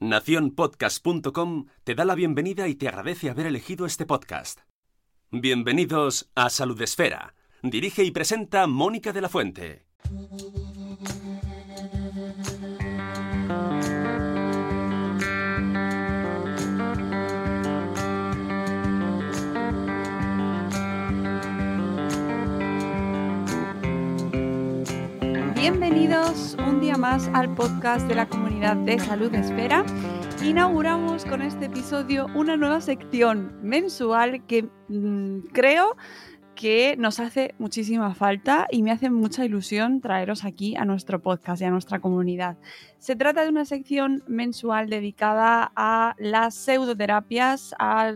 Naciónpodcast.com te da la bienvenida y te agradece haber elegido este podcast. Bienvenidos a Salud Esfera. Dirige y presenta Mónica de la Fuente. Bienvenidos un día más al podcast de la comunidad de Salud Esfera. Inauguramos con este episodio una nueva sección mensual que mm, creo que nos hace muchísima falta y me hace mucha ilusión traeros aquí a nuestro podcast y a nuestra comunidad. Se trata de una sección mensual dedicada a las pseudoterapias, a...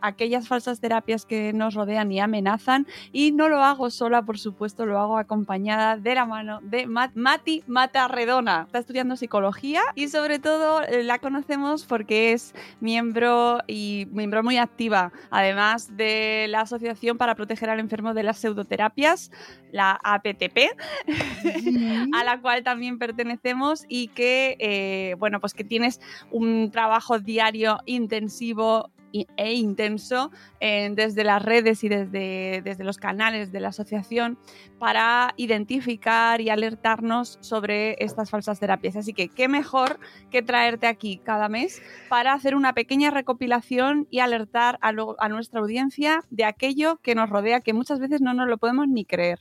aquellas falsas terapias que nos rodean y amenazan y no lo hago sola, por supuesto, lo hago acompañada de la mano de Mat- Mati Matarredona. Está estudiando psicología y sobre todo eh, la conocemos porque es miembro y miembro muy activa, además de la Asociación para Proteger al Enfermo de las Pseudoterapias, la APTP, a la cual también pertenecemos y que, eh, bueno, pues que tienes un trabajo diario intensivo e intenso desde las redes y desde, desde los canales de la asociación para identificar y alertarnos sobre estas falsas terapias. Así que qué mejor que traerte aquí cada mes para hacer una pequeña recopilación y alertar a nuestra audiencia de aquello que nos rodea, que muchas veces no nos lo podemos ni creer.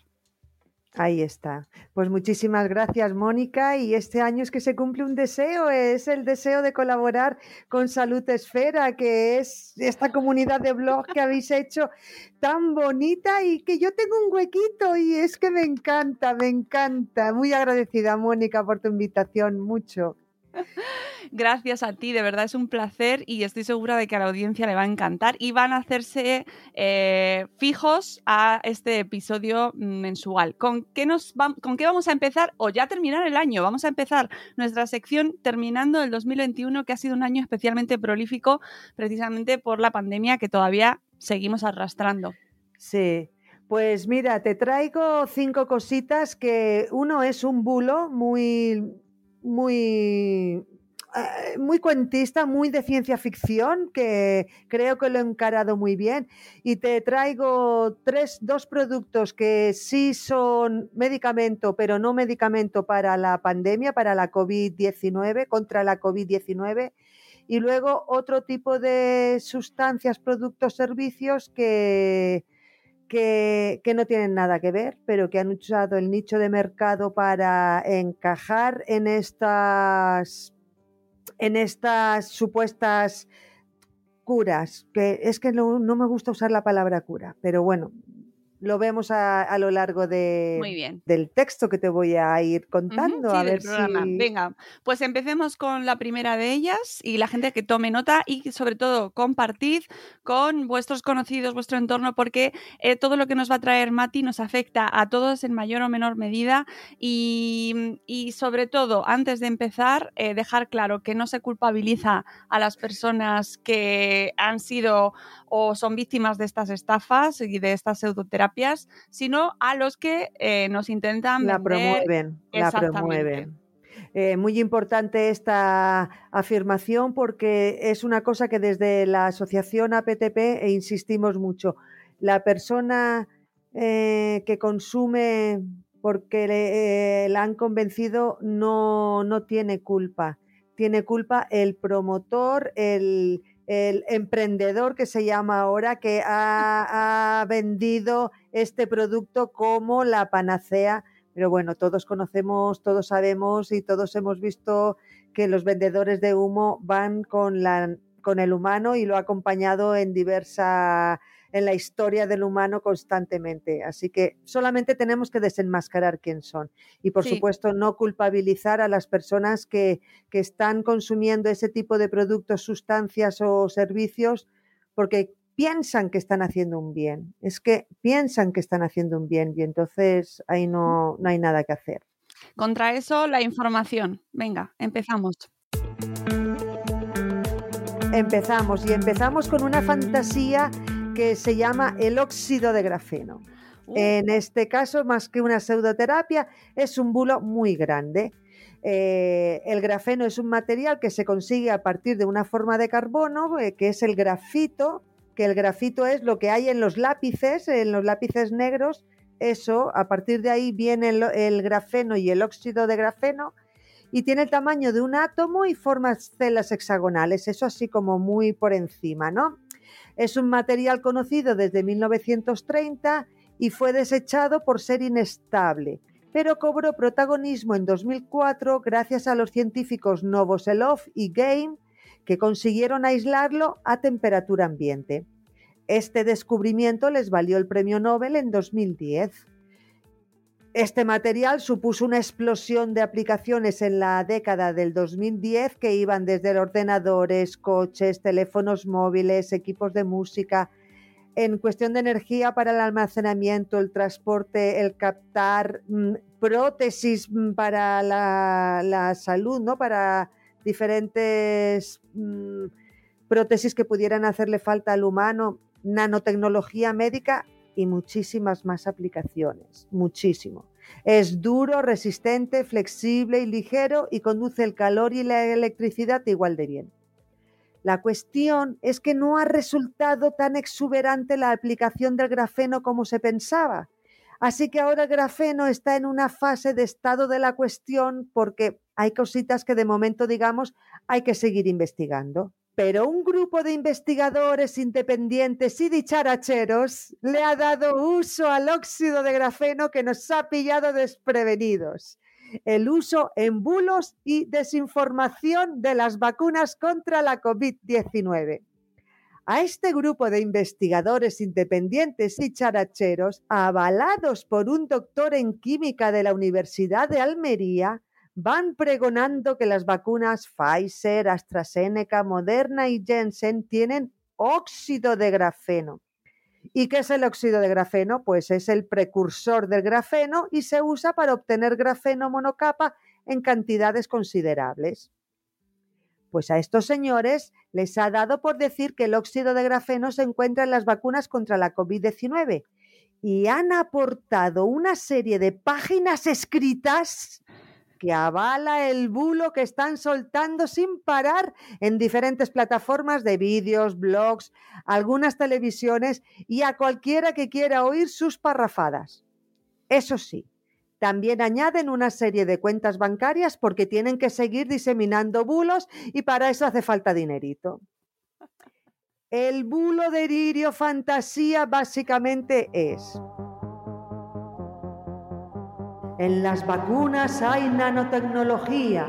Ahí está. Pues muchísimas gracias, Mónica. Y este año es que se cumple un deseo, es el deseo de colaborar con Salud Esfera, que es esta comunidad de blog que habéis hecho tan bonita y que yo tengo un huequito y es que me encanta, me encanta. Muy agradecida, Mónica, por tu invitación, mucho. Gracias a ti, de verdad es un placer y estoy segura de que a la audiencia le va a encantar y van a hacerse eh, fijos a este episodio mensual. ¿Con qué, nos ¿Con qué vamos a empezar? O ya terminar el año. Vamos a empezar nuestra sección terminando el 2021, que ha sido un año especialmente prolífico precisamente por la pandemia que todavía seguimos arrastrando. Sí. Pues mira, te traigo cinco cositas que uno es un bulo muy, muy, eh, muy cuentista, muy de ciencia ficción, que creo que lo he encarado muy bien. Y te traigo tres, dos productos que sí son medicamento, pero no medicamento para la pandemia, para la COVID-19, contra la COVID-19 y luego otro tipo de sustancias, productos, servicios que, que, no tienen nada que ver, pero que han usado el nicho de mercado para encajar en estas, en estas supuestas curas, que es que no, no me gusta usar la palabra cura, pero bueno, lo vemos a, a lo largo de, Muy bien. del texto que te voy a ir contando. Sí, a ver programa. si... Venga, pues empecemos con la primera de ellas y la gente que tome nota y sobre todo compartid con vuestros conocidos, vuestro entorno, porque eh, todo lo que nos va a traer Mati nos afecta a todos en mayor o menor medida y, y sobre todo, antes de empezar, eh, dejar claro que no se culpabiliza a las personas que han sido o son víctimas de estas estafas y de estas pseudoterapias, sino a los que eh, nos intentan la vender promueven, la promueven. Eh, muy importante esta afirmación porque es una cosa que desde la asociación APTP e insistimos mucho. La persona eh, que consume porque le, eh, la han convencido no, no tiene culpa. Tiene culpa el promotor, el, emprendedor que se llama ahora, que ha, vendido este producto como la panacea. Pero bueno, todos conocemos, todos sabemos y todos hemos visto que los vendedores de humo van con, la, con el humano y lo ha acompañado en diversa en la historia del humano constantemente. Así que solamente tenemos que desenmascarar quién son. Y por supuesto, no culpabilizar a las personas que, que están consumiendo ese tipo de productos, sustancias o servicios porque piensan que están haciendo un bien. Es que piensan que están haciendo un bien y entonces ahí no, no hay nada que hacer. Contra eso, la información. Venga, empezamos. Empezamos y empezamos con una fantasía que se llama el óxido de grafeno. Uh. En este caso, más que una pseudoterapia, es un bulo muy grande. Eh, el grafeno es un material que se consigue a partir de una forma de carbono, eh, que es el grafito, que el grafito es lo que hay en los lápices, en los lápices negros. Eso, a partir de ahí viene el, el grafeno y el óxido de grafeno, y tiene el tamaño de un átomo y forma celas hexagonales, eso así como muy por encima, ¿no? Es un material conocido desde 1930 y fue desechado por ser inestable, pero cobró protagonismo en 2004 gracias a los científicos Novoselov y Game que consiguieron aislarlo a temperatura ambiente. Este descubrimiento les valió el premio Nobel en 2010. Este material supuso una explosión de aplicaciones en la década del 2010 que iban desde ordenadores, coches, teléfonos móviles, equipos de música, en cuestión de energía para el almacenamiento, el transporte, el captar, mm, prótesis mm, para la, salud, ¿no? Para diferentes mm, prótesis que pudieran hacerle falta al humano, nanotecnología médica y muchísimas más aplicaciones, muchísimo. Es duro, resistente, flexible y ligero y conduce el calor y la electricidad igual de bien. La cuestión es que no ha resultado tan exuberante la aplicación del grafeno como se pensaba. Así que ahora el grafeno está en una fase de estado de la cuestión porque hay cositas que de momento, digamos, hay que seguir investigando pero un grupo de investigadores independientes y dicharacheros le ha dado uso al óxido de grafeno que nos ha pillado desprevenidos. El uso en bulos y desinformación de las vacunas contra la COVID-19. A este grupo de investigadores independientes y characheros, avalados por un doctor en química de la Universidad de Almería, van pregonando que las vacunas Pfizer, AstraZeneca, Moderna y Jensen tienen óxido de grafeno. ¿Y qué es el óxido de grafeno? Pues es el precursor del grafeno y se usa para obtener grafeno monocapa en cantidades considerables. Pues a estos señores les ha dado por decir que el óxido de grafeno se encuentra en las vacunas contra la COVID-19 y han aportado una serie de páginas escritas que avala el bulo que están soltando sin parar en diferentes plataformas de vídeos, blogs, algunas televisiones y a cualquiera que quiera oír sus parrafadas. Eso sí, también añaden una serie de cuentas bancarias porque tienen que seguir diseminando bulos y para eso hace falta dinerito. El bulo delirio fantasía básicamente es en las vacunas hay nanotecnología,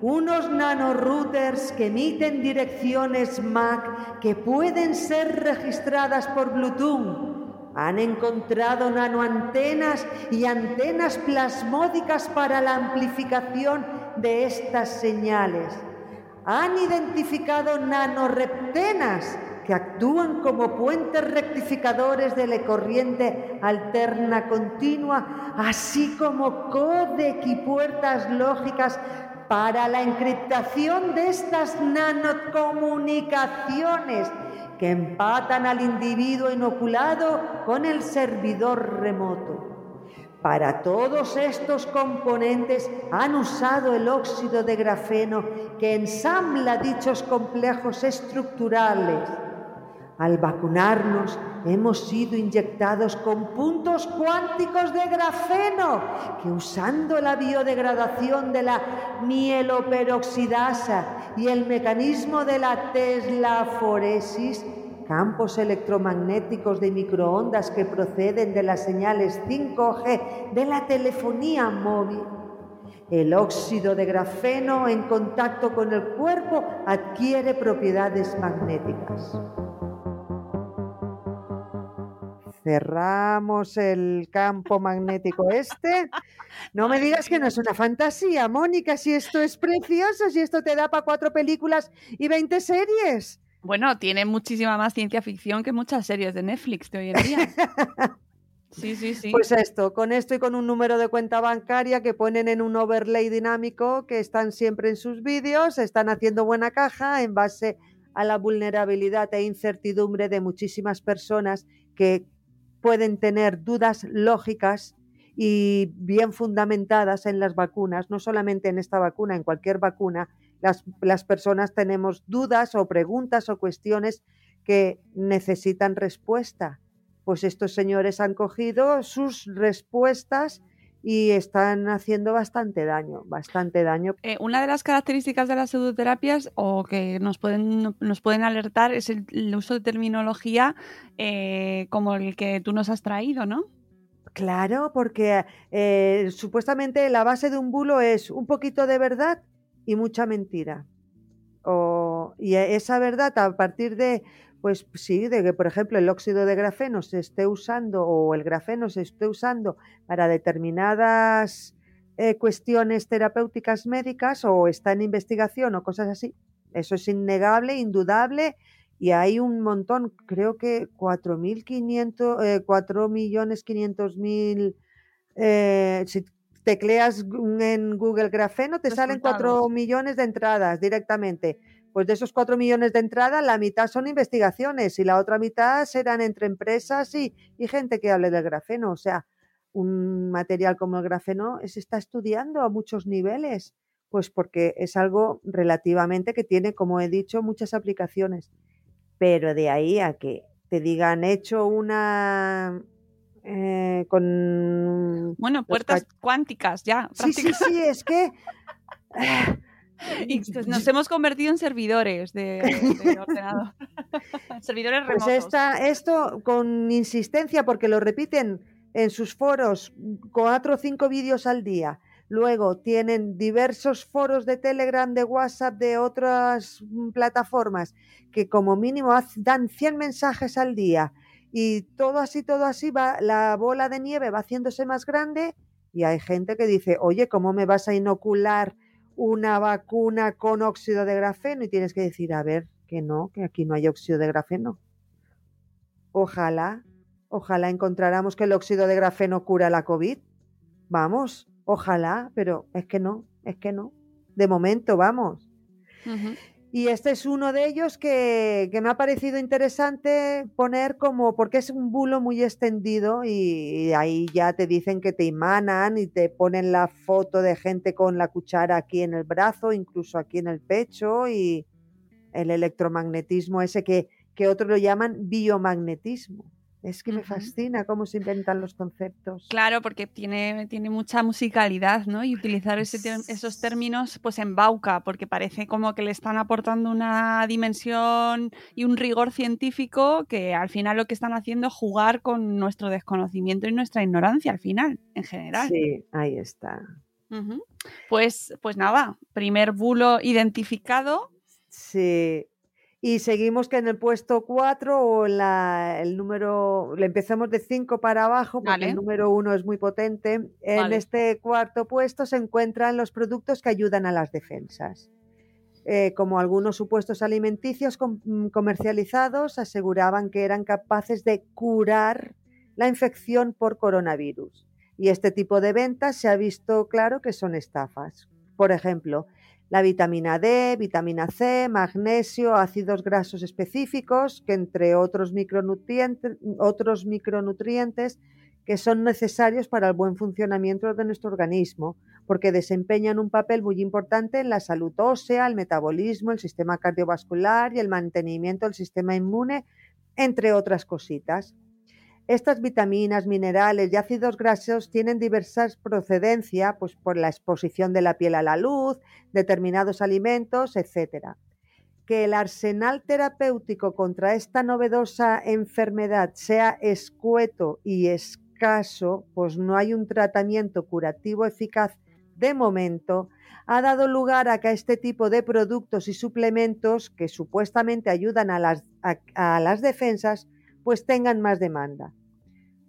unos nanorouters que emiten direcciones MAC que pueden ser registradas por Bluetooth. Han encontrado nanoantenas y antenas plasmódicas para la amplificación de estas señales. Han identificado nanoreptenas que actúan como puentes rectificadores de la corriente alterna continua, así como codec y puertas lógicas para la encriptación de estas nanocomunicaciones que empatan al individuo inoculado con el servidor remoto. Para todos estos componentes han usado el óxido de grafeno que ensambla dichos complejos estructurales Al vacunarnos hemos sido inyectados con puntos cuánticos de grafeno que usando la biodegradación de la mieloperoxidasa y el mecanismo de la teslaforesis, campos electromagnéticos de microondas que proceden de las señales 5G de la telefonía móvil, el óxido de grafeno en contacto con el cuerpo adquiere propiedades magnéticas. Cerramos el campo magnético este. No me digas que no es una fantasía, Mónica, si esto es precioso, si esto te da para cuatro películas y 20 series. Bueno, tiene muchísima más ciencia ficción que muchas series de Netflix de hoy en día. Sí, sí, sí. Pues esto, con esto y con un número de cuenta bancaria que ponen en un overlay dinámico que están siempre en sus vídeos, están haciendo buena caja en base a la vulnerabilidad e incertidumbre de muchísimas personas que pueden tener dudas lógicas y bien fundamentadas en las vacunas, no solamente en esta vacuna, en cualquier vacuna, las, las, personas tenemos dudas o preguntas o cuestiones que necesitan respuesta. Pues estos señores han cogido sus respuestas y están haciendo bastante daño, bastante daño. Eh, una de las características de las pseudoterapias o que nos pueden, nos pueden alertar es el, el uso de terminología eh, como el que tú nos has traído, ¿no? Claro, porque eh, supuestamente la base de un bulo es un poquito de verdad y mucha mentira. O, y esa verdad a partir de pues sí, de que, por ejemplo, el óxido de grafeno se esté usando o el grafeno se esté usando para determinadas eh, cuestiones terapéuticas médicas o está en investigación o cosas así. Eso es innegable, indudable y hay un montón, creo que 4.500, eh, 4.500.000, eh, si tecleas en Google grafeno te salen 4 millones de entradas directamente pues de esos cuatro millones de entrada, la mitad son investigaciones y la otra mitad serán entre empresas y, gente que hable del grafeno. O sea, un material como el grafeno se está estudiando a muchos niveles, pues porque es algo relativamente que tiene, como he dicho, muchas aplicaciones. Pero de ahí a que te digan hecho una eh, con bueno puertas cuánticas ya sí sí sí es que Y pues nos hemos convertido en servidores de, ordenador. servidores pues remotos. esto con insistencia, porque lo repiten en sus foros cuatro o cinco vídeos al día. Luego tienen diversos foros de Telegram, de WhatsApp, de otras mm, plataformas que como mínimo dan 100 mensajes al día y todo así, todo así, va, la bola de nieve va haciéndose más grande y hay gente que dice, oye, ¿cómo me vas a inocular? Una vacuna con óxido de grafeno y tienes que decir, a ver, que no, que aquí no hay óxido de grafeno. Ojalá, ojalá encontráramos que el óxido de grafeno cura la COVID. Vamos, ojalá, pero es que no, es que no. De momento, vamos. Y este es uno de ellos que, me ha parecido interesante poner como, porque es un bulo muy extendido y, ahí ya te dicen que te imanan y te ponen la foto de gente con la cuchara aquí en el brazo, incluso aquí en el pecho y el electromagnetismo ese que, que otros lo llaman biomagnetismo. Es que me fascina cómo se inventan los conceptos. Claro, porque tiene, tiene mucha musicalidad, ¿no? Y utilizar esos términos pues embauca, porque parece como que le están aportando una dimensión y un rigor científico que al final lo que están haciendo es jugar con nuestro desconocimiento y nuestra ignorancia al final, en general. Sí, ahí está. Pues, pues nada, primer bulo identificado. Sí, y seguimos que en el puesto 4 o la, el número, le empezamos de 5 para abajo porque el número 1 es muy potente. En este cuarto puesto se encuentran los productos que ayudan a las defensas. Eh, como algunos supuestos alimenticios mm, comercializados aseguraban que eran capaces de curar la infección por coronavirus. Y este tipo de ventas se ha visto claro que son estafas. Por ejemplo, la vitamina D, vitamina C, magnesio, ácidos grasos específicos, que entre otros micronutrientes, otros micronutrientes que son necesarios para el buen funcionamiento de nuestro organismo, porque desempeñan un papel muy importante en la salud ósea, el metabolismo, el sistema cardiovascular y el mantenimiento del sistema inmune, entre otras cositas. Estas vitaminas, minerales y ácidos grasos tienen diversas procedencia pues, por la exposición de la piel a la luz, determinados alimentos, etc. Que el arsenal terapéutico contra esta novedosa enfermedad sea escueto y escaso, pues no hay un tratamiento curativo eficaz de momento, ha dado lugar a que este tipo de productos y suplementos que supuestamente ayudan a las, a, a las defensas, pues tengan más demanda.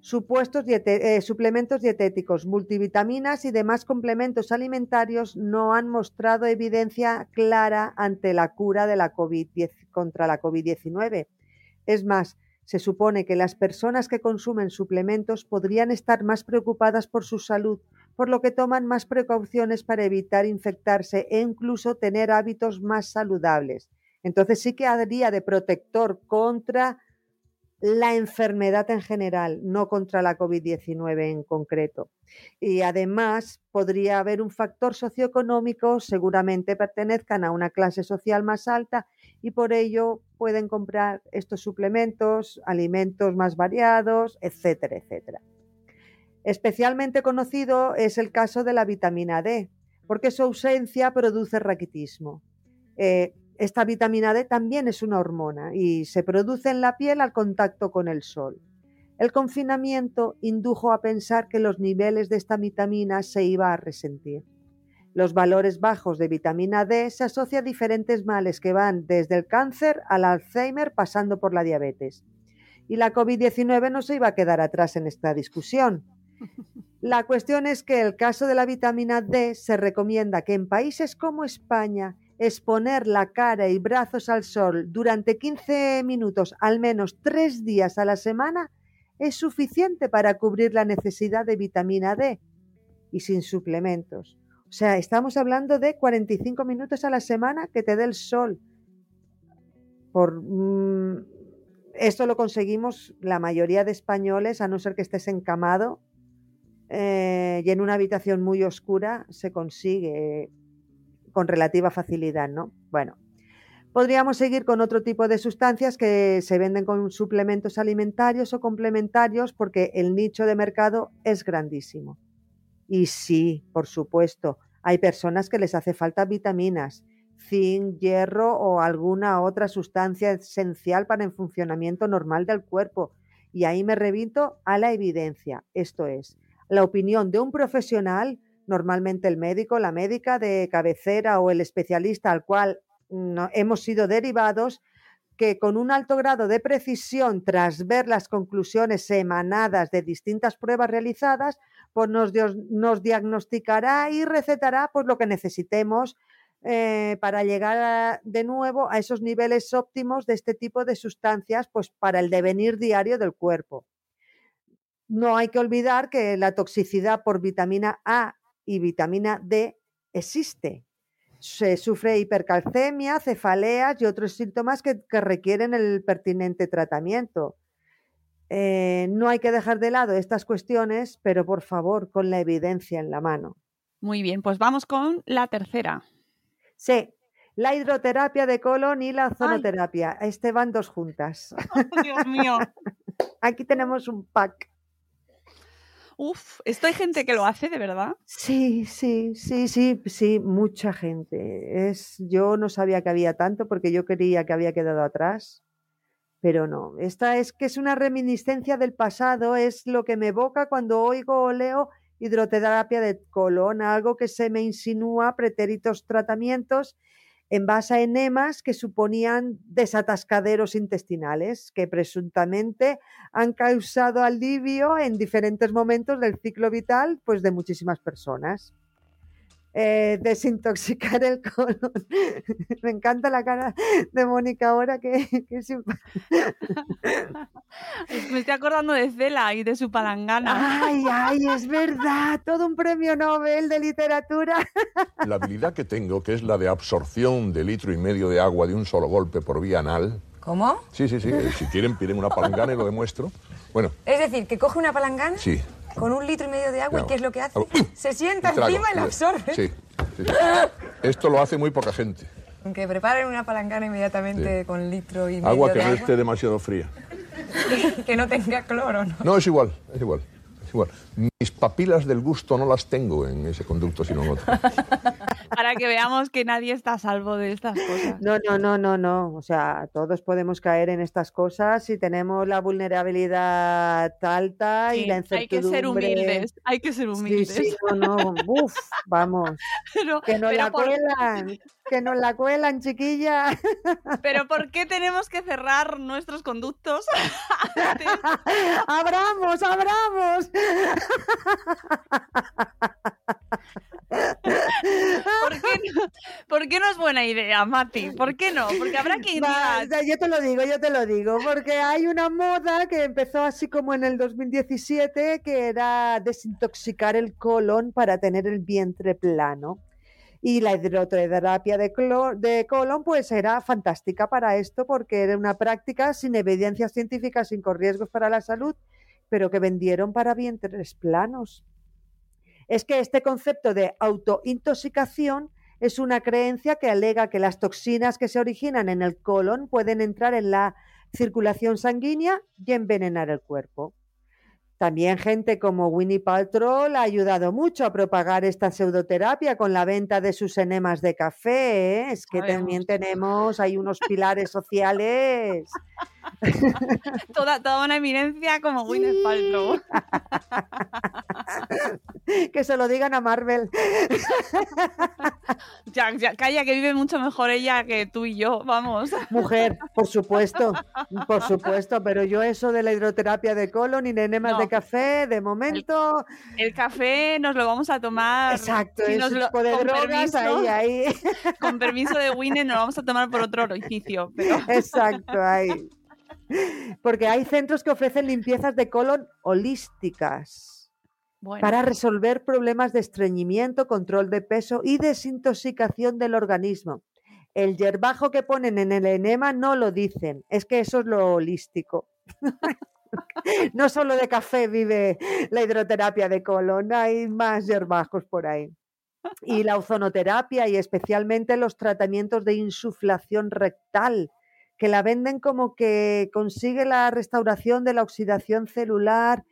Supuestos eh, suplementos dietéticos, multivitaminas y demás complementos alimentarios no han mostrado evidencia clara ante la cura de la COVID contra la COVID-19. Es más, se supone que las personas que consumen suplementos podrían estar más preocupadas por su salud, por lo que toman más precauciones para evitar infectarse e incluso tener hábitos más saludables. Entonces sí que haría de protector contra la enfermedad en general, no contra la COVID-19 en concreto. Y además podría haber un factor socioeconómico, seguramente pertenezcan a una clase social más alta y por ello pueden comprar estos suplementos, alimentos más variados, etcétera, etcétera. Especialmente conocido es el caso de la vitamina D, porque su ausencia produce raquitismo. Eh, esta vitamina D también es una hormona y se produce en la piel al contacto con el sol. El confinamiento indujo a pensar que los niveles de esta vitamina se iba a resentir. Los valores bajos de vitamina D se asocian a diferentes males que van desde el cáncer al Alzheimer pasando por la diabetes. Y la COVID-19 no se iba a quedar atrás en esta discusión. La cuestión es que el caso de la vitamina D se recomienda que en países como España exponer la cara y brazos al sol durante 15 minutos, al menos tres días a la semana, es suficiente para cubrir la necesidad de vitamina D y sin suplementos. O sea, estamos hablando de 45 minutos a la semana que te dé el sol. Por, mmm, esto lo conseguimos la mayoría de españoles, a no ser que estés encamado eh, y en una habitación muy oscura, se consigue con relativa facilidad, ¿no? Bueno, podríamos seguir con otro tipo de sustancias que se venden con suplementos alimentarios o complementarios porque el nicho de mercado es grandísimo. Y sí, por supuesto, hay personas que les hace falta vitaminas, zinc, hierro o alguna otra sustancia esencial para el funcionamiento normal del cuerpo. Y ahí me revito a la evidencia, esto es, la opinión de un profesional normalmente el médico, la médica de cabecera o el especialista al cual hemos sido derivados, que con un alto grado de precisión, tras ver las conclusiones emanadas de distintas pruebas realizadas, pues nos, nos diagnosticará y recetará pues, lo que necesitemos eh, para llegar de nuevo a esos niveles óptimos de este tipo de sustancias, pues para el devenir diario del cuerpo. No hay que olvidar que la toxicidad por vitamina A y vitamina D existe. Se sufre hipercalcemia, cefaleas y otros síntomas que, que requieren el pertinente tratamiento. Eh, no hay que dejar de lado estas cuestiones, pero por favor, con la evidencia en la mano. Muy bien, pues vamos con la tercera. Sí, la hidroterapia de colon y la zonoterapia. Ay. Este van dos juntas. Oh, Dios mío. Aquí tenemos un pack. Uf, ¿esto hay gente que lo hace de verdad? Sí, sí, sí, sí, sí, mucha gente. Es, yo no sabía que había tanto porque yo creía que había quedado atrás, pero no. Esta es que es una reminiscencia del pasado, es lo que me evoca cuando oigo o leo hidroterapia de colon, algo que se me insinúa pretéritos tratamientos en base a enemas que suponían desatascaderos intestinales que presuntamente han causado alivio en diferentes momentos del ciclo vital pues de muchísimas personas. Eh, desintoxicar el colon. Me encanta la cara de Mónica ahora que, que Me estoy acordando de Cela y de su palangana. Ay, ay, es verdad, todo un premio Nobel de literatura. La habilidad que tengo, que es la de absorción de litro y medio de agua de un solo golpe por vía anal. ¿Cómo? Sí, sí, sí. Si quieren, piden una palangana y lo demuestro. Bueno. Es decir, que coge una palangana. Sí con un litro y medio de agua, ¿y qué es lo que hace? Se sienta encima y la absorbe. Sí, sí, Esto lo hace muy poca gente. Que preparen una palangana inmediatamente sí. con litro y medio agua de que agua. no esté demasiado fría. que no tenga cloro, ¿no? No, es igual, es igual. Igual, mis papilas del gusto no las tengo en ese conducto, sino en otro. Para que veamos que nadie está a salvo de estas cosas. No, no, no, no, no. O sea, todos podemos caer en estas cosas si tenemos la vulnerabilidad alta y la incertidumbre. Hay que ser humildes, hay que ser humildes. Sí, sí, no, no. Uf, vamos. que nos la cuelan, que nos la cuelan, chiquilla. Pero ¿por qué tenemos que cerrar nuestros conductos? abramos, abramos. ¿Por qué, no, es buena idea, Mati? ¿Por qué no? Porque habrá que ir Yo te lo digo, yo te lo digo, porque hay una moda que empezó así como en el 2017, que era desintoxicar el colon para tener el vientre plano. Y la hidroterapia de, de colon pues era fantástica para esto porque era una práctica sin evidencias científicas, sin riesgos para la salud pero que vendieron para vientres planos. Es que este concepto de autointoxicación es una creencia que alega que las toxinas que se originan en el colon pueden entrar en la circulación sanguínea y envenenar el cuerpo. También gente como Winnie Paltrow ha ayudado mucho a propagar esta pseudoterapia con la venta de sus enemas de café. ¿eh? Es que también tenemos, hay unos pilares sociales. toda, toda una eminencia como Winnie Paltrow. que se lo digan a Marvel. ya, calla, que vive mucho mejor ella que tú y yo, vamos. Mujer, por supuesto, por supuesto, pero yo eso de la hidroterapia de colon y de enemas de café, de momento. El, café nos lo vamos a tomar. Exacto, si nos lo, con permiso, ahí, ahí. Con permiso de Winnie, nos lo vamos a tomar por otro orificio. Exacto, ahí. Porque hay centros que ofrecen limpiezas de colon holísticas. Para resolver problemas de estreñimiento, control de peso y desintoxicación del organismo. El yerbajo que ponen en el enema no lo dicen, es que eso es lo holístico. no solo de café vive la hidroterapia de colon, hay más yerbajos por ahí. Y la ozonoterapia y especialmente los tratamientos de insuflación rectal, que la venden como que consigue la restauración de la oxidación celular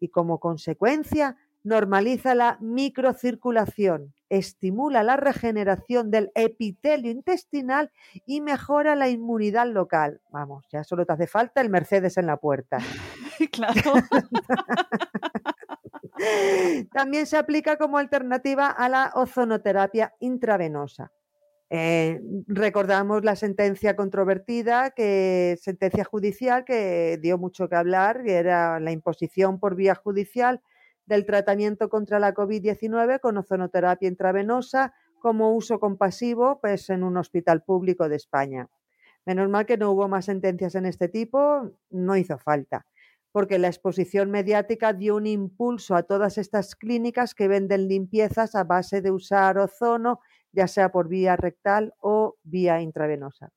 y como consecuencia normaliza la microcirculación, estimula la regeneración del epitelio intestinal y mejora la inmunidad local. Vamos, ya solo te hace falta el Mercedes en la puerta. claro. También se aplica como alternativa a la ozonoterapia intravenosa. Eh, recordamos la sentencia controvertida, que sentencia judicial que dio mucho que hablar, y era la imposición por vía judicial del tratamiento contra la COVID-19 con ozonoterapia intravenosa como uso compasivo pues, en un hospital público de España. Menos mal que no hubo más sentencias en este tipo, no hizo falta, porque la exposición mediática dio un impulso a todas estas clínicas que venden limpiezas a base de usar ozono ya sea por vía rectal o vía intravenosa.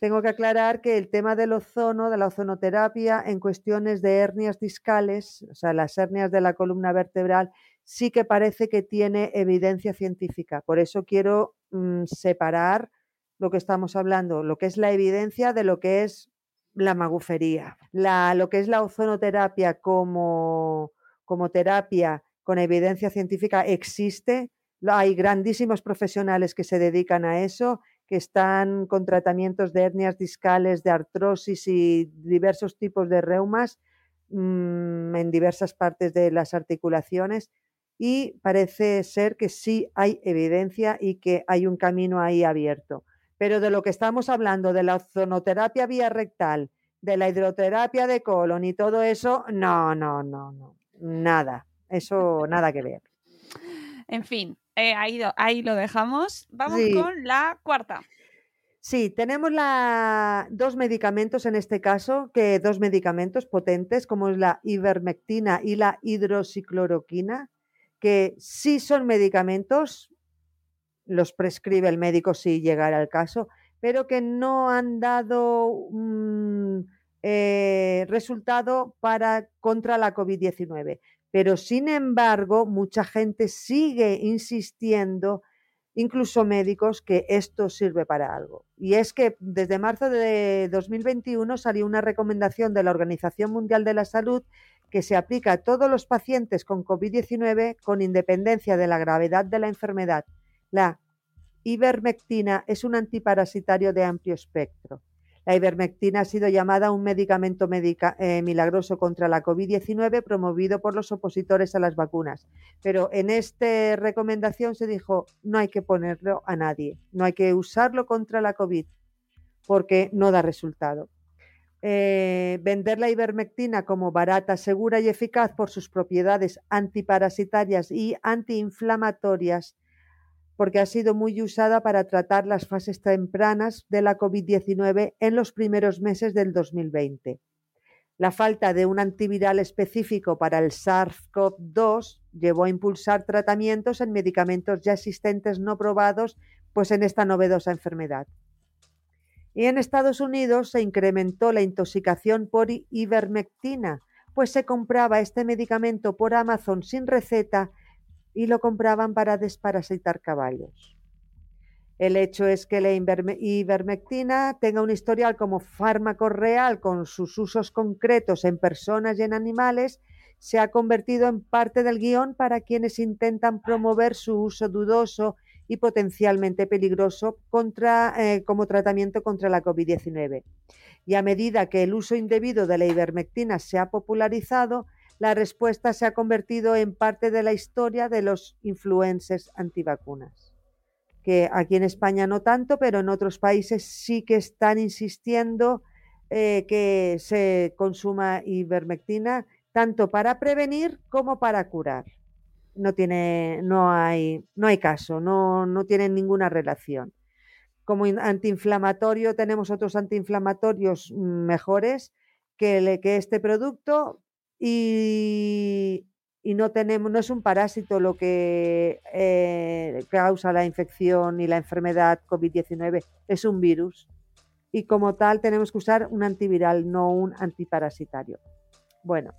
Tengo que aclarar que el tema del ozono, de la ozonoterapia, en cuestiones de hernias discales, o sea, las hernias de la columna vertebral, sí que parece que tiene evidencia científica. Por eso quiero mm, separar lo que estamos hablando, lo que es la evidencia de lo que es la magufería. lo que es la ozonoterapia como, como terapia con evidencia científica existe, hay grandísimos profesionales que se dedican a eso, que están con tratamientos de hernias discales, de artrosis y diversos tipos de reumas mm, en diversas partes de las articulaciones y parece ser que sí hay evidencia y que hay un camino ahí abierto. Pero de lo que estamos hablando, de la ozonoterapia vía rectal, de la hidroterapia de colon y todo eso, no, no, no, no, nada, eso nada que ver. En fin, eh, ahí, ahí, lo dejamos. Vamos con la cuarta. Sí, tenemos la, dos medicamentos en este caso, que dos medicamentos potentes, como es la ivermectina y la hidroxicloroquina, que sí son medicamentos, los prescribe el médico si llegara al caso, pero que no han dado eh, resultado para contra la COVID-19. Pero sin embargo, mucha gente sigue insistiendo incluso médicos, que esto sirve para algo. Y es que desde marzo de 2021 salió una recomendación de la Organización Mundial de la Salud que se aplica a todos los pacientes con COVID-19 con independencia de la gravedad de la enfermedad. La ivermectina es un antiparasitario de amplio espectro. La ivermectina ha sido llamada un medicamento eh, milagroso contra la COVID-19 promovido por los opositores a las vacunas. Pero en esta recomendación se dijo no hay que ponerlo a nadie, no hay que usarlo contra la COVID porque no da resultado. Eh, vender la ivermectina como barata, segura y eficaz por sus propiedades antiparasitarias y antiinflamatorias porque ha sido muy usada para tratar las fases tempranas de la COVID-19 en los primeros meses del 2020. La falta de un antiviral específico para el SARS-CoV-2 llevó a impulsar tratamientos en medicamentos ya existentes no probados pues en esta novedosa enfermedad. Y en Estados Unidos se incrementó la intoxicación por ivermectina, pues se compraba este medicamento por Amazon sin receta y lo compraban para desparasitar caballos. El hecho es que la ivermectina tenga un historial como fármaco real con sus usos concretos en personas y en animales, se ha convertido en parte del guion para quienes intentan promover su uso dudoso y potencialmente peligroso eh, como tratamiento contra la COVID-19. Y a medida que el uso indebido de la ivermectina se ha popularizado, la respuesta se ha convertido en parte de la historia de los influencers antivacunas, que aquí en España no tanto, pero en otros países sí que están insistiendo eh, que se consuma ivermectina tanto para prevenir como para curar. No tiene, no hay, no hay caso, no, no tienen ninguna relación. Como antiinflamatorio tenemos otros antiinflamatorios mejores que, que este producto, y, no tenemos, no es un parásito lo que eh, causa la infección y la enfermedad COVID-19, es un virus. Y como tal tenemos que usar un antiviral, no un antiparasitario. Bueno,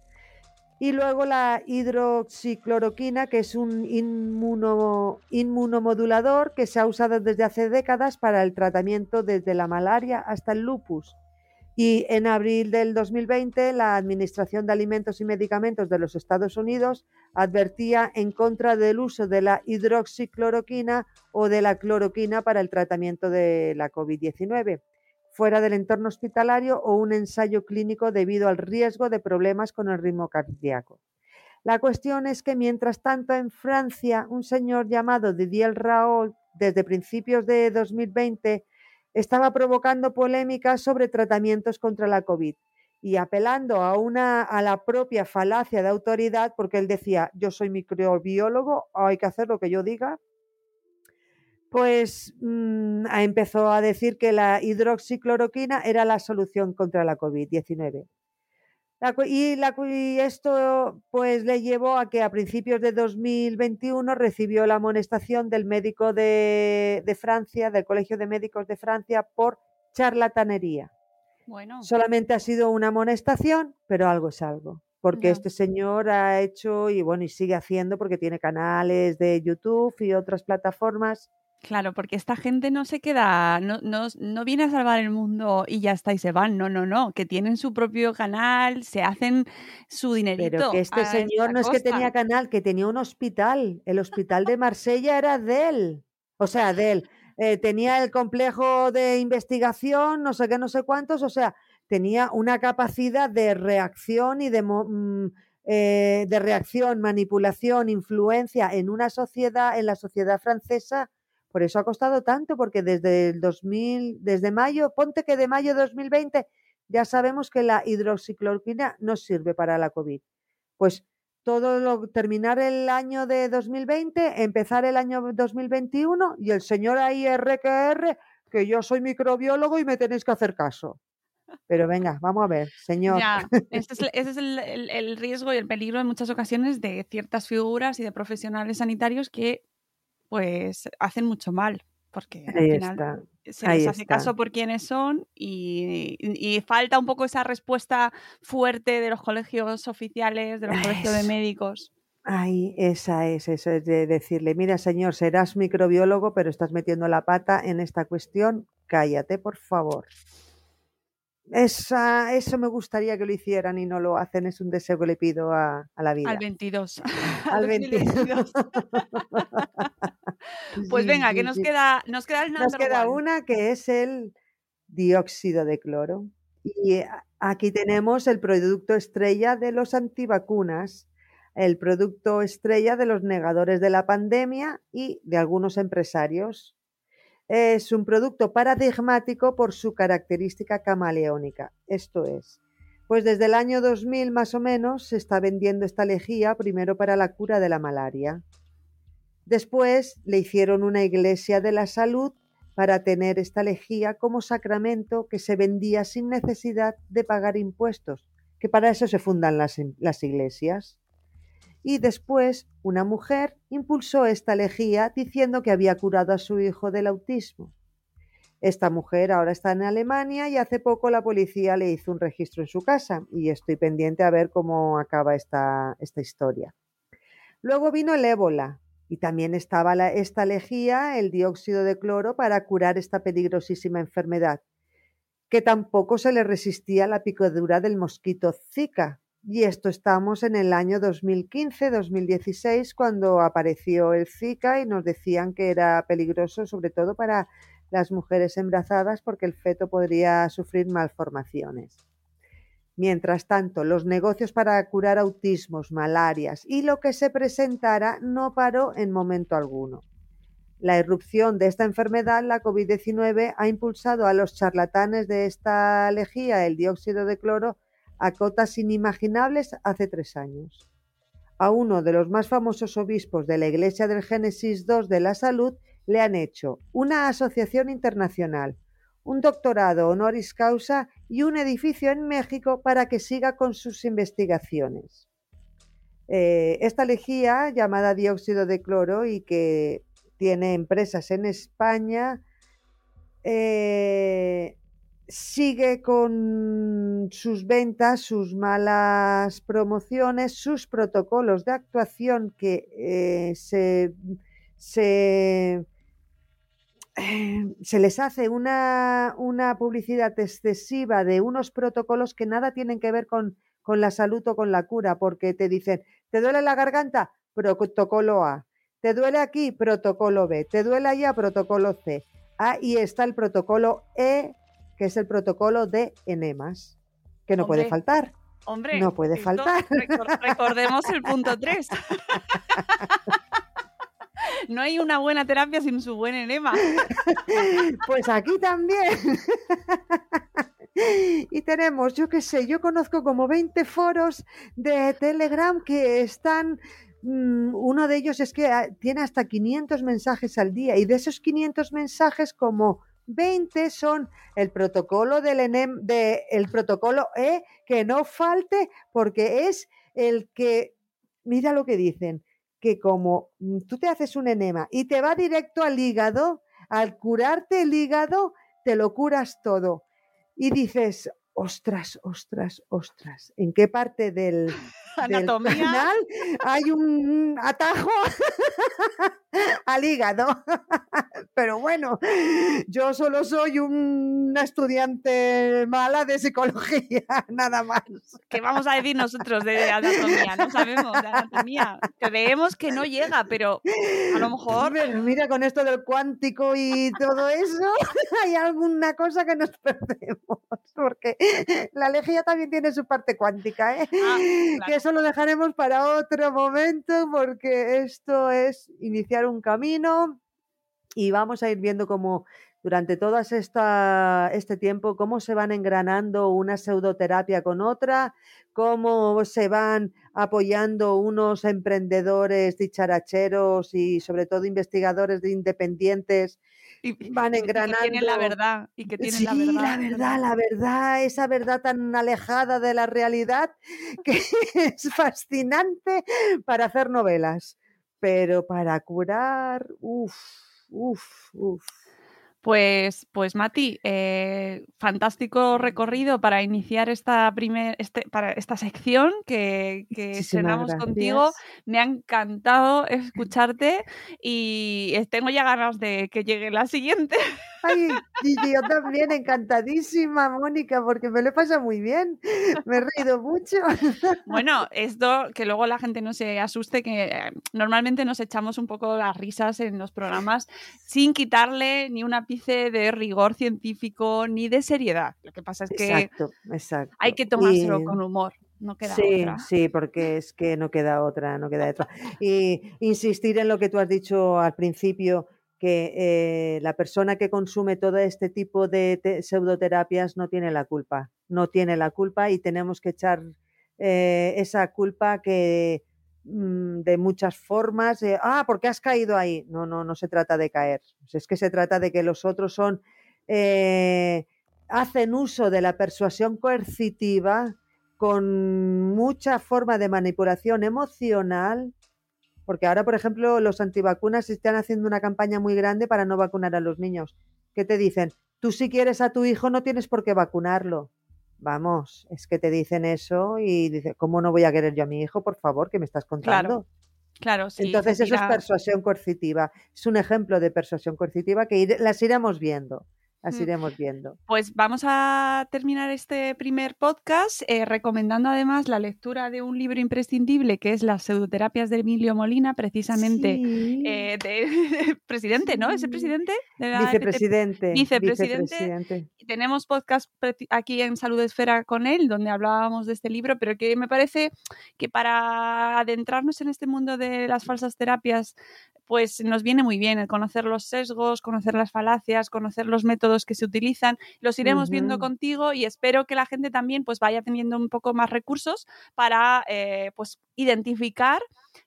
y luego la hidroxicloroquina, que es un inmunomodulador que se ha usado desde hace décadas para el tratamiento desde la malaria hasta el lupus. Y en abril del 2020, la Administración de Alimentos y Medicamentos de los Estados Unidos advertía en contra del uso de la hidroxicloroquina o de la cloroquina para el tratamiento de la COVID-19 fuera del entorno hospitalario o un ensayo clínico debido al riesgo de problemas con el ritmo cardíaco. La cuestión es que, mientras tanto, en Francia, un señor llamado Didier Raoult, desde principios de 2020, estaba provocando polémicas sobre tratamientos contra la COVID y apelando a, una, a la propia falacia de autoridad, porque él decía, yo soy microbiólogo, hay que hacer lo que yo diga, pues mm, empezó a decir que la hidroxicloroquina era la solución contra la COVID-19 y, esto pues le llevó a que a principios de 2021 recibió la amonestación del médico de, Francia, del Colegio de Médicos de Francia, por charlatanería. Bueno. Solamente ha sido una amonestación, pero algo es algo. Porque este señor ha hecho y bueno, y sigue haciendo porque tiene canales de YouTube y otras plataformas Claro, porque esta gente no se queda, no, no, no, viene a salvar el mundo y ya está y se van. No, no, no, que tienen su propio canal, se hacen su dinerito. Pero que este señor no es que tenía canal, que tenía un hospital. El hospital de Marsella era de él. O sea, de él. Eh, tenía el complejo de investigación, no sé qué, no sé cuántos. O sea, tenía una capacidad de reacción y de, mm, eh, de reacción, manipulación, influencia en una sociedad, en la sociedad francesa por eso ha costado tanto, porque desde el 2000, desde mayo, ponte que de mayo de 2020 ya sabemos que la hidroxicloroquina no sirve para la COVID. Pues todo lo, terminar el año de 2020, empezar el año 2021 y el señor ahí RQR, que yo soy microbiólogo y me tenéis que hacer caso. Pero venga, vamos a ver, señor. ese es, el, riesgo y el peligro en muchas ocasiones de ciertas figuras y de profesionales sanitarios que pues hacen mucho mal, porque al final se les hace caso por quiénes son y, falta un poco esa respuesta fuerte de los colegios oficiales, de los colegios de médicos. Ay, esa es, eso es de decirle, mira señor, serás microbiólogo, pero estás metiendo la pata en esta cuestión, cállate, por favor. Esa, eso me gustaría que lo hicieran y no lo hacen, es un deseo que le pido a, la vida. Al 22. Al 22. pues venga, que nos queda, nos queda el Nos queda una que es el dióxido de cloro. Y aquí tenemos el producto estrella de los antivacunas el producto estrella de los negadores de la pandemia y de algunos empresarios. Es un producto paradigmático por su característica camaleónica. Esto es, pues desde el año 2000 más o menos se está vendiendo esta lejía primero para la cura de la malaria. Después le hicieron una iglesia de la salud para tener esta lejía como sacramento que se vendía sin necesidad de pagar impuestos, que para eso se fundan las, iglesias y después una mujer impulsó esta lejía diciendo que había curado a su hijo del autismo. Esta mujer ahora está en Alemania y hace poco la policía le hizo un registro en su casa y estoy pendiente a ver cómo acaba esta historia. Luego vino el ébola y también estaba esta lejía, el dióxido de cloro, para curar esta peligrosísima enfermedad, que tampoco se le resistía la picadura del mosquito Zika, y esto estamos en el año 2015-2016 cuando apareció el Zika y nos decían que era peligroso sobre todo para las mujeres embarazadas porque el feto podría sufrir malformaciones. Mientras tanto, los negocios para curar autismos, malarias y lo que se presentara no paró en momento alguno. La irrupción de esta enfermedad, la COVID-19, ha impulsado a los charlatanes de esta lejía, el dióxido de cloro, a cotas inimaginables hace tres años. A uno de los más famosos obispos de la Iglesia del Génesis II de la Salud le han hecho una asociación internacional, un doctorado honoris causa y un edificio en México para que siga con sus investigaciones. Eh, esta lejía, llamada dióxido de cloro y que tiene empresas en España, eh, sigue con sus ventas, sus malas promociones, sus protocolos de actuación que eh, se, se, se, les hace una, una, publicidad excesiva de unos protocolos que nada tienen que ver con, con la salud o con la cura, porque te dicen, ¿te duele la garganta? Protocolo A. ¿Te duele aquí? Protocolo B. ¿Te duele allá? Protocolo C. Ahí está el protocolo E que es el protocolo de enemas, que no puede faltar. Hombre, no puede faltar. recordemos el punto 3. no hay una buena terapia sin su buen enema. pues aquí también. y tenemos, yo qué sé, yo conozco como 20 foros de Telegram que están mm, uno de ellos es que ah, tiene hasta 500 mensajes al día y de esos 500 mensajes como 20 son el protocolo del ENEM, de, el protocolo E, que no falte, porque es el que, mira lo que dicen, que como tú te haces un enema y te va directo al hígado, al curarte el hígado, te lo curas todo. Y dices, ostras, ostras, ostras, ¿en qué parte del, anatomía. hay un atajo al hígado. Pero bueno, yo solo soy una estudiante mala de psicología, nada más. ¿Qué vamos a decir nosotros de anatomía? No sabemos de anatomía. Creemos que no llega, pero a lo mejor... mira, con esto del cuántico y todo eso, hay alguna cosa que nos perdemos, porque la lejía también tiene su parte cuántica, ¿eh? Ah, eso lo dejaremos para otro momento porque esto es iniciar un camino y vamos a ir viendo cómo durante todo este tiempo, cómo se van engranando una pseudoterapia con otra, cómo se van apoyando unos emprendedores dicharacheros y sobre todo investigadores de independientes y van engranando. que tienen la verdad. Y que tienen sí, la verdad. la verdad, la verdad, esa verdad tan alejada de la realidad que es fascinante para hacer novelas. Pero para curar, uff, uff, uff. Pues, pues Mati, eh, fantástico recorrido para iniciar esta primer, este, para esta sección que, que estrenamos contigo. Me ha encantado escucharte y tengo ya ganas de que llegue la siguiente. Ay, y yo también encantadísima, Mónica, porque me lo he pasado muy bien. Me he reído mucho. Bueno, esto que luego la gente no se asuste, que eh, normalmente nos echamos un poco las risas en los programas sin quitarle ni un ápice de rigor científico ni de seriedad. Lo que pasa es que hay que tomárselo con humor. No queda sí, sí, porque es que no queda otra, no queda otra. Y insistir en lo que tú has dicho al principio, que eh, la persona que consume todo este tipo de pseudoterapias no tiene la culpa, no tiene la culpa y tenemos que echar eh, esa culpa que de muchas formas, ah, ¿por qué has caído ahí? No, no, no se trata de caer, es que se trata de que los otros son, eh, hacen uso de la persuasión coercitiva con mucha forma de manipulación emocional porque ahora, por ejemplo, los antivacunas están haciendo una campaña muy grande para no vacunar a los niños. ¿Qué te dicen? Tú si quieres a tu hijo no tienes por qué vacunarlo. Vamos, es que te dicen eso y dices, ¿cómo no voy a querer yo a mi hijo? Por favor, que me estás contando. Claro. Claro, sí. Entonces eso es persuasión coercitiva. Es un ejemplo de persuasión coercitiva que las iremos viendo. Así iremos viendo. Pues vamos a terminar este primer podcast eh, recomendando además la lectura de un libro imprescindible que es Las pseudoterapias de Emilio Molina, precisamente eh, de, presidente, ¿no? ¿Es el presidente? vicepresidente, vicepresidente. Tenemos podcast aquí en Salud Esfera con él, donde hablábamos de este libro, pero que me parece que para adentrarnos en este mundo de las falsas terapias pues nos viene muy bien el conocer los sesgos, conocer las falacias, conocer los métodos que se utilizan. Los iremos viendo contigo y espero que la gente también pues vaya teniendo un poco más recursos para eh, pues identificar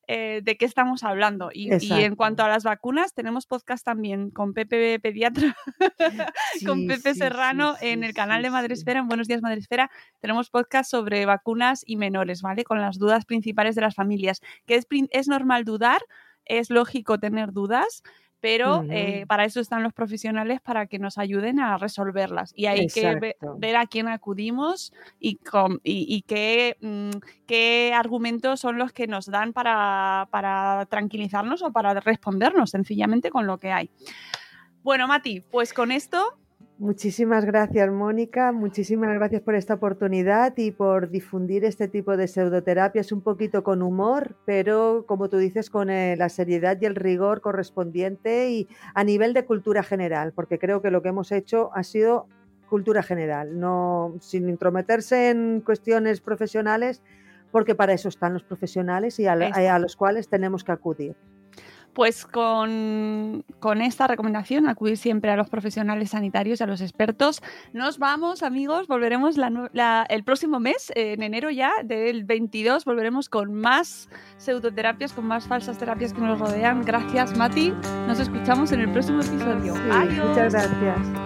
eh, de qué estamos hablando. Y, en cuanto a las vacunas, tenemos podcast también con Pepe Pediatra, con Pepe Serrano en el canal de Madresfera, en Buenos Días Madresfera. Tenemos podcast sobre vacunas y menores, ¿vale? Con las dudas principales de las familias. Que es, es normal dudar, es lógico tener dudas, pero eh, para eso están los profesionales para que nos ayuden a resolverlas. Y hay que ver, a quién acudimos y, y, qué, mm, qué, argumentos son los que nos dan para, para tranquilizarnos o para respondernos sencillamente con lo que hay. Bueno, Mati, pues con esto Muchísimas gracias, Mónica. Muchísimas gracias por esta oportunidad y por difundir este tipo de pseudoterapias un poquito con humor, pero como tú dices, con eh, la seriedad y el rigor correspondiente y a nivel de cultura general, porque creo que lo que hemos hecho ha sido cultura general, no sin intrometerse en cuestiones profesionales, porque para eso están los profesionales y a los cuales tenemos que acudir. Pues con, esta recomendación, acudir siempre a los profesionales sanitarios, a los expertos. Nos vamos, amigos, volveremos el próximo mes, en enero ya, del 22, volveremos con más pseudoterapias, con más falsas terapias que nos rodean. Gracias, Mati. Nos escuchamos en el próximo episodio. Adiós. Muchas gracias.